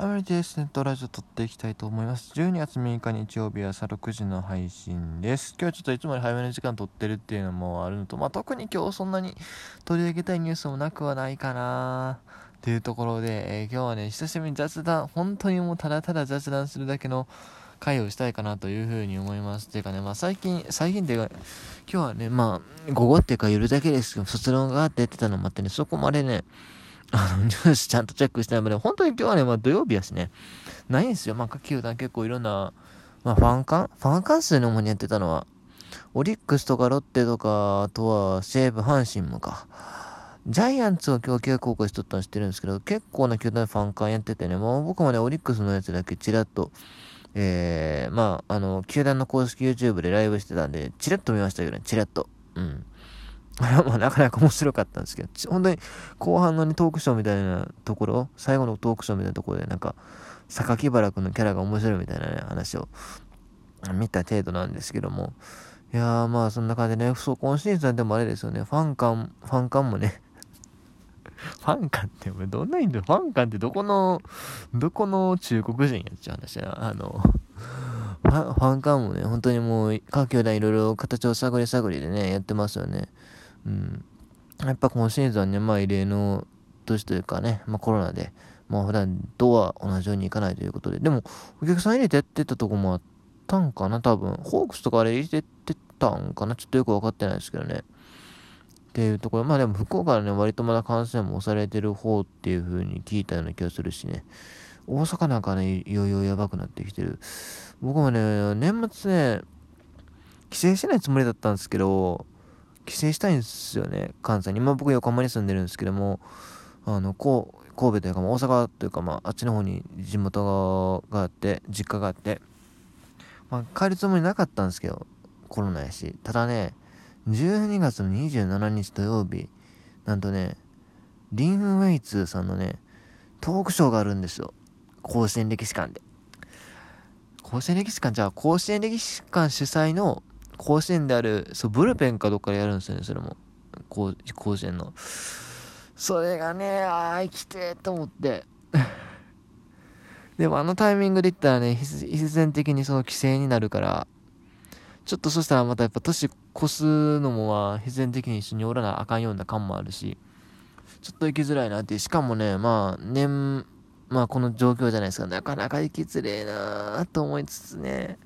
アメリティスネットラジオ撮っていきたいと思います。12月6日日曜日朝6時の配信です。今日はちょっといつもより早めの時間撮ってるっていうのもあるのと、まあ、特に今日そんなに取り上げたいニュースもなくはないかなっていうところで、えー、今日はね、久しぶりに雑談、本当にもうただただ雑談するだけの会をしたいかなというふうに思います。ていうかね、まあ最近、最近っていうか、今日はね、まあ、午後っていうか夜だけですけど、卒論があってやってたのもあってね、そこまでね、あの、ニュースちゃんとチェックしてないので、本当に今日はね、まあ土曜日やしね、ないんですよ。まあ、各球団結構いろんな、まあ、ファンカンファン関数の主にやってたのは、オリックスとかロッテとか、あとは西武、阪神もか。ジャイアンツを今日契約更しとったの知ってるんですけど、結構な球団ファンカンやっててね、もう僕もね、オリックスのやつだけチラッと、えー、まあ、あの、球団の公式 YouTube でライブしてたんで、チラッと見ましたけどね、チラッと。うん。まあなかなか面白かったんですけど、本当に後半の、ね、トークショーみたいなところ、最後のトークショーみたいなところで、なんか、榊原君のキャラが面白いみたいなね、話を見た程度なんですけども、いやーまあそんな感じでね、そう、今シーズンでもあれですよね、ファン感、ファン感もね、ファン感ってどんな意味でファン感ってどこの、どこの中国人やっちゃう話だあの、ファン、ファン感もね、本当にもう、各球団いろいろ形を探り探りでね、やってますよね。うん。やっぱ今シーズンね、まあ異例の年というかね、まあコロナで、まあ普段とは同じようにいかないということで、でもお客さん入れてってたとこもあったんかな、多分。ホークスとかあれ入れてってたんかな、ちょっとよくわかってないですけどね。っていうところ、まあでも福岡はね、割とまだ感染も抑えられてる方っていう風に聞いたような気がするしね。大阪なんかね、いよいよやばくなってきてる。僕もね、年末ね、帰省しないつもりだったんですけど、帰省したいんですよね、関西に。まあ僕横浜に住んでるんですけども、あの、こう、神戸というか、ま、大阪というか、まあ、あっちの方に地元があって、実家があって、まあ、帰るつもりなかったんですけど、コロナやし。ただね、12月の27日土曜日、なんとね、リンウェイツさんのね、トークショーがあるんですよ。甲子園歴史館で。甲子園歴史館じゃあ、甲子園歴史館主催の甲子園である、そう、ブルペンかどっかでやるんですよね、それも。甲子園の。それがね、ああ、生きてと思って。でもあのタイミングで言ったらね、必然的にその規制になるから、ちょっとそしたらまたやっぱ年越すのもは必然的に一緒におらなあかんような感もあるし、ちょっと行きづらいなって、しかもね、まあ、年、まあこの状況じゃないですか、なかなか行きづれえなと思いつつね、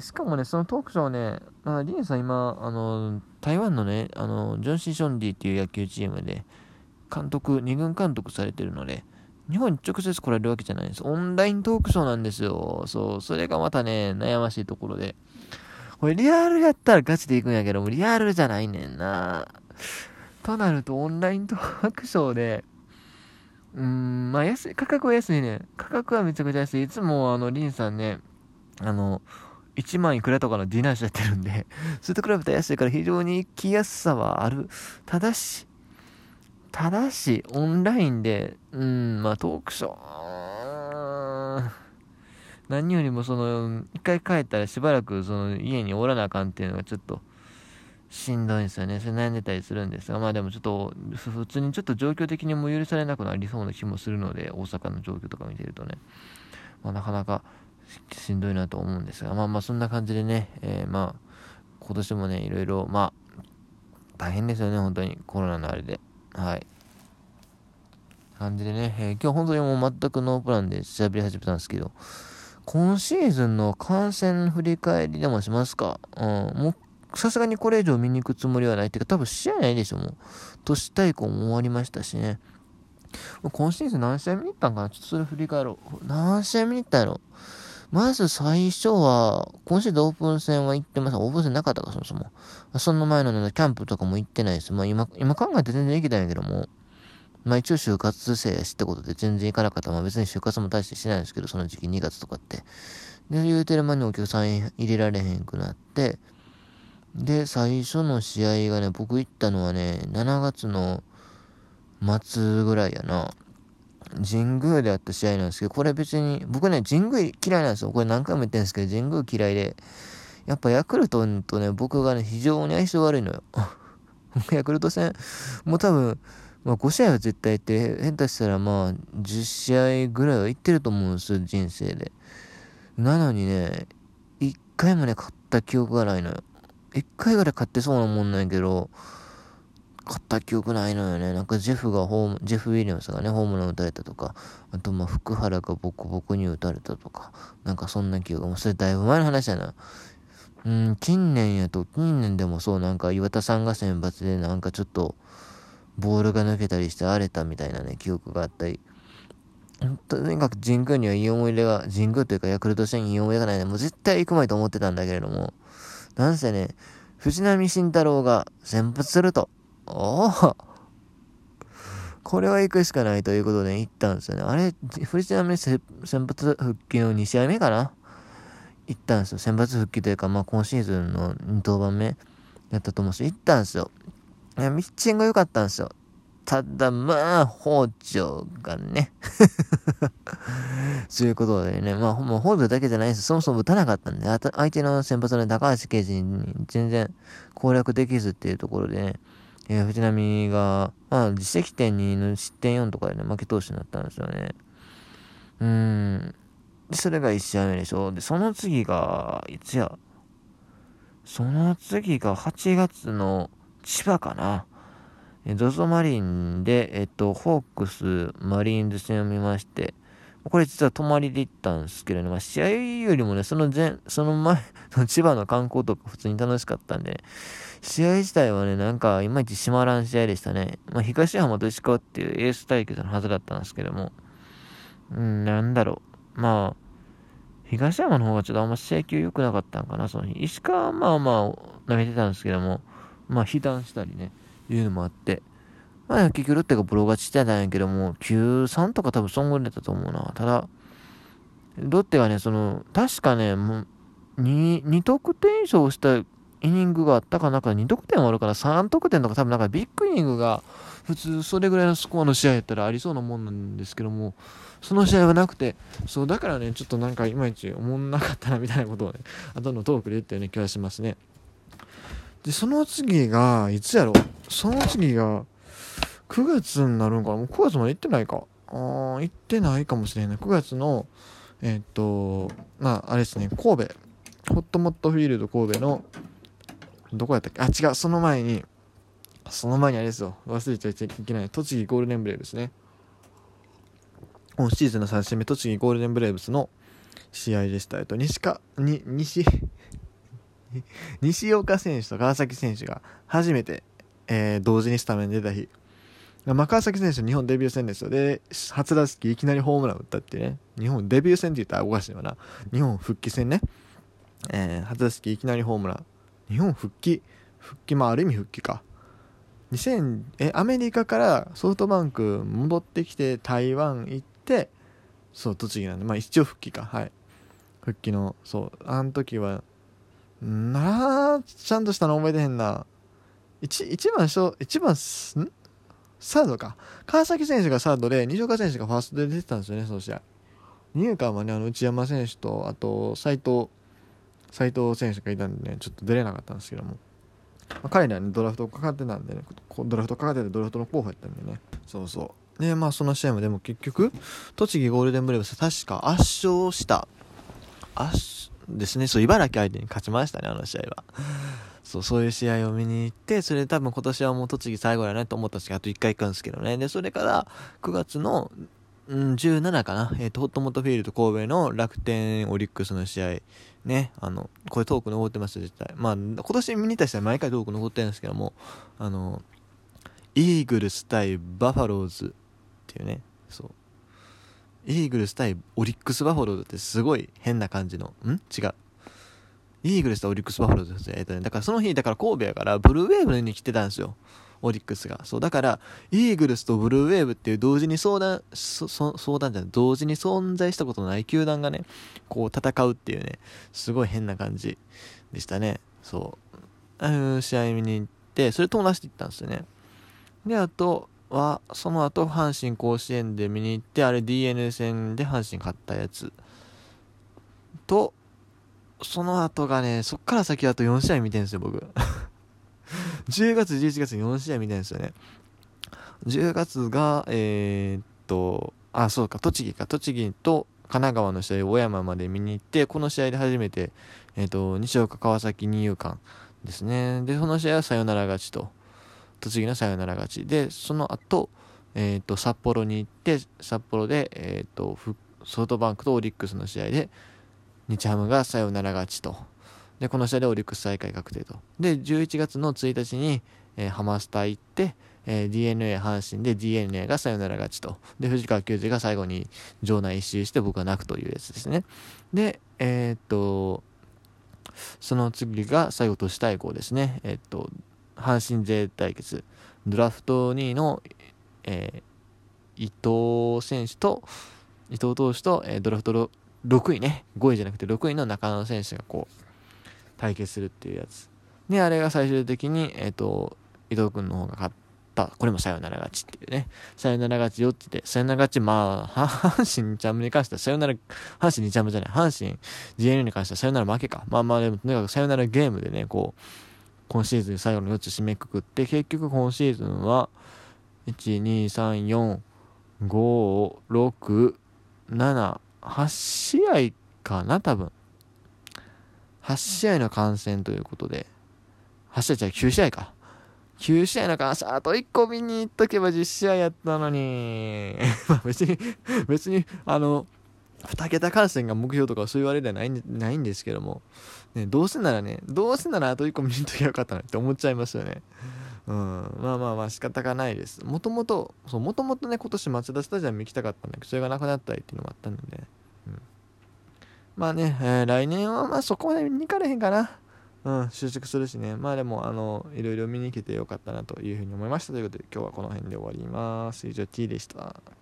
でしかもね、そのトークショーね、まあ、リンさん今、あの、台湾のね、あの、ジョンシー・ションディっていう野球チームで、監督、2軍監督されてるので、日本に直接来られるわけじゃないんです。オンライントークショーなんですよ。そう、それがまたね、悩ましいところで。これリアルやったらガチで行くんやけども、リアルじゃないねんな。となると、オンライントークショーで、うーん、まあ安い、価格は安いね。価格はめちゃくちゃ安い。いつもあの、リンさんね、あの、1万いくらとかのディナーしちゃってるんで、それと比べたら安いから非常に行きやすさはある。ただし、ただし、オンラインで、うん、まあトークショー、何よりもその、一回帰ったらしばらくその家におらなあかんっていうのがちょっと、しんどいんですよね。それ悩んでたりするんですが、まあでもちょっと、普通にちょっと状況的にも許されなくなりそうな気もするので、大阪の状況とか見てるとね、まあなかなか、しんどいなと思うんですが、まあまあそんな感じでね、えー、まあ、今年もね、いろいろ、まあ、大変ですよね、本当に、コロナのあれで。はい。感じでね、えー、今日本当にもう全くノープランで喋り始めたんですけど、今シーズンの感染振り返りでもしますか？うん、もう、さすがにこれ以上見に行くつもりはないっていうか、多分試合ないでしょ、もう。都市対抗も終わりましたしね。今シーズン何試合見に行ったんかな？ちょっとそれ振り返ろう。何試合見に行ったんやろ？まず最初は、今シーズンオープン戦は行ってます。オープン戦なかったか、そもそも。その前のね、キャンプとかも行ってないです。まあ今、今考えて全然行きたんやけども、まあ一応就活生やしってことで全然行かなかった。まあ別に就活も大してしないんですけど、その時期2月とかって。で、言うてる間にお客さん入れられへんくなって、で、最初の試合がね、僕行ったのはね、7月の末ぐらいやな。神宮であった試合なんですけど、これ別に、僕ね、神宮嫌いなんですよ。これ何回も言ってるんですけど、神宮嫌いで、やっぱヤクルトとね、僕がね、非常に相性悪いのよ。ヤクルト戦、もう多分、まあ、5試合は絶対行って、下手したらまあ、10試合ぐらいは行ってると思うんですよ、人生で。なのにね、1回もね、勝った記憶がないのよ。1回ぐらい勝ってそうなもんなんやけど、勝った記憶ないのよね。なんかジェフがホーム、ジェフ・ウィリアムスがね、ホームラン打たれたとか、あとまあ福原がボコボコに打たれたとか、なんかそんな記憶、もうそれだいぶ前の話やな。うん、近年やと、近年でもそう、なんか岩田さんが選抜でなんかちょっと、ボールが抜けたりして荒れたみたいなね、記憶があったり。とにかく神宮にはいい思い出が、神宮というかヤクルト戦にいい思い出がないね。もう絶対行くまいと思ってたんだけれども、なんせね、藤波慎太郎が先発すると。おおこれは行くしかないということで行ったんですよね。あれ、藤波先発復帰の2試合目かな？行ったんですよ。先発復帰というか、まあ今シーズンの2登板目やったと思うし、行ったんですよ。いや、ミッチング良かったんですよ。ただ、まあ、北条がね そういうことでね、まあ、もう北条だけじゃないです。そもそも打たなかったんで、相手の先発の高橋奎二に全然攻略できずっていうところでね、えー、藤波が、まあ、実績点2の失点4とかでね、負け投手になったんですよね。うーん。で、それが1試合目でしょ。で、その次が、いつや？その次が8月の千葉かな。え、ゾゾマリンで、えっと、ホークス、マリーンズ戦を見まして、これ実は泊まりで行ったんですけれども、試合よりもね、その前、その前 千葉の観光とか普通に楽しかったんで、試合自体はね、なんかいまいち閉まらん試合でしたね。まあ、東浜と石川っていうエース対決のはずだったんですけども、うん、なんだろう。まあ、東山の方がちょっとあんま請求良くなかったんかな、その日。石川はまあまあ投げてたんですけども、まあ、被弾したりね、いうのもあって、まあ、結局ロッテがブロー勝ちしてたんやけども、9-3とか多分そんぐらいだったと思うな。ただ、ロッテがね、その、確かね、もう2、2得点以上したイニングがあったかなんか2得点もあるから3得点とか多分なんかビッグイニングが普通それぐらいのスコアの試合やったらありそうなもんなんですけども、その試合はなくて、そうだからね、ちょっとなんかいまいち思んなかったなみたいなことをね、後のトークで言ったような気がしますね。で、その次が、いつやろその次が、9月になるんかな？もう9月まで行ってないか。あー、行ってないかもしれない。9月の、えー、っと、まあ、あれですね、神戸、ホットモットフィールド神戸の、どこやったっけ？あ、違う、その前に、その前にあれですよ、忘れちゃいけない、栃木ゴールデンブレーブスね。今シーズンの3試合目、栃木ゴールデンブレーブスの試合でした。えっと、西か、に、西、西岡選手と川崎選手が初めて、えー、同時にスタメン出た日。まあ、川崎選手日本デビュー戦ですよ。で、初打席いきなりホームラン打ったってね。日本デビュー戦って言ったらおかしいわな。日本復帰戦ね。えー、初打席いきなりホームラン。日本復帰、復帰、まあある意味復帰か。2000えアメリカからソフトバンク戻ってきて台湾行ってそう栃木なんでまあ一応復帰かはい復帰のそうあの時はなあちゃんとしたの覚えてへんな 1, 1番1番ん？サードか。川崎選手がサードで西岡選手がファーストで出てたんですよねその試合。二遊間はねあの内山選手とあと斎藤斎藤選手がいたんでねちょっと出れなかったんですけども。まあ、彼らねドラフトかかってたんでねドラフトかかっててドラフトの候補やったんでね。そうそう。でまあその試合もでも結局栃木ゴールデンブレーブス確か圧勝した。圧ですね。そう茨城相手に勝ちましたねあの試合は。そうそういう試合を見に行ってそれで多分今年はもう栃木最後やなと思ったんですけどあと1回行くんですけどねでそれから9月のうん、17かな、えーと、ホットモトフィールド神戸の楽天オリックスの試合ね、あの、これトーク残ってます絶対。まあ、今年見に行った人は毎回トーク残ってるんですけども、あの、イーグルス対バファローズっていうね、そう。イーグルス対オリックスバファローズってすごい変な感じの、ん？違う。イーグルス対オリックスバファローズですえっ、とね、だからその日、だから神戸やからブルーウェーブに来てたんですよ。オリックスが。そう、だから、イーグルスとブルーウェーブっていう同時に相談、相談じゃない、同時に存在したことのない球団がね、こう戦うっていうね、すごい変な感じでしたね。そう。あの試合見に行って、それ友達と行ったんですよね。で、あとは、その後、阪神甲子園で見に行って、あれ DNA 戦で阪神勝ったやつ。と、その後がね、そっから先あと4試合見てるんですよ、僕。10月、11月に4試合見たんですよね。10月がえー、っとあそうか栃木か栃木と神奈川の試合を小山まで見に行ってこの試合で初めて、えー、っと西岡川崎二遊間ですねでその試合はサヨナラ勝ちと栃木のサヨナラ勝ちでその後えーと、札幌に行って札幌で、えーと、ソフトバンクとオリックスの試合で日ハムがサヨナラ勝ちと。でこの試合でオリックス最下位確定と。で11月の1日に、えー、ハマスタ行って、えー、d n a 阪神で d n a がサヨナラ勝ちと。で藤川球児が最後に場内一周して僕は泣くというやつですね。でえっ、とその次が最後都市対抗ですね。えっ、と阪神勢対決。ドラフト2位のえー、伊藤選手と、伊藤投手と、えー、ドラフト6位ね、5位じゃなくて6位の中野選手がこう、対決するっていうやつ。で、あれが最終的に、えっ、ー、と、伊藤君の方が勝った。これもサヨナラ勝ちっていうね。サヨナラ勝ち4つで、サヨナラ勝ち、まあ、阪神2チャンムに関してはサヨナラ、阪神2チャンムじゃない、阪神 GNU に関してはサヨナラ負けか。まあまあでも、とにかくサヨナラゲームでね、こう、今シーズン最後の4つ締めくくって、結局今シーズンは1 2 3 4 5 6 7、1234567試合かな多分。8試合の観戦ということで。8試合じゃ9試合か。9試合の観戦あと1個見に行っとけば10試合やったのに。まあ別に別にあの2桁観戦が目標とかそういうあれではないないんですけども、ね、どうせならねどうせならあと1個見に行っとけばよかったなって思っちゃいますよね。うん、まあまあまあ仕方がないです。もともと、そう、もともとね、今年町田スタジアム行きたかったんだけど、それがなくなったりっていうのもあったので、うん。まあね、えー、来年はまあそこまで見に行かれへんかな。うん、就職するしね。まあでも、あの、いろいろ見に行けてよかったなというふうに思いましたということで、今日はこの辺で終わります。以上、T でした。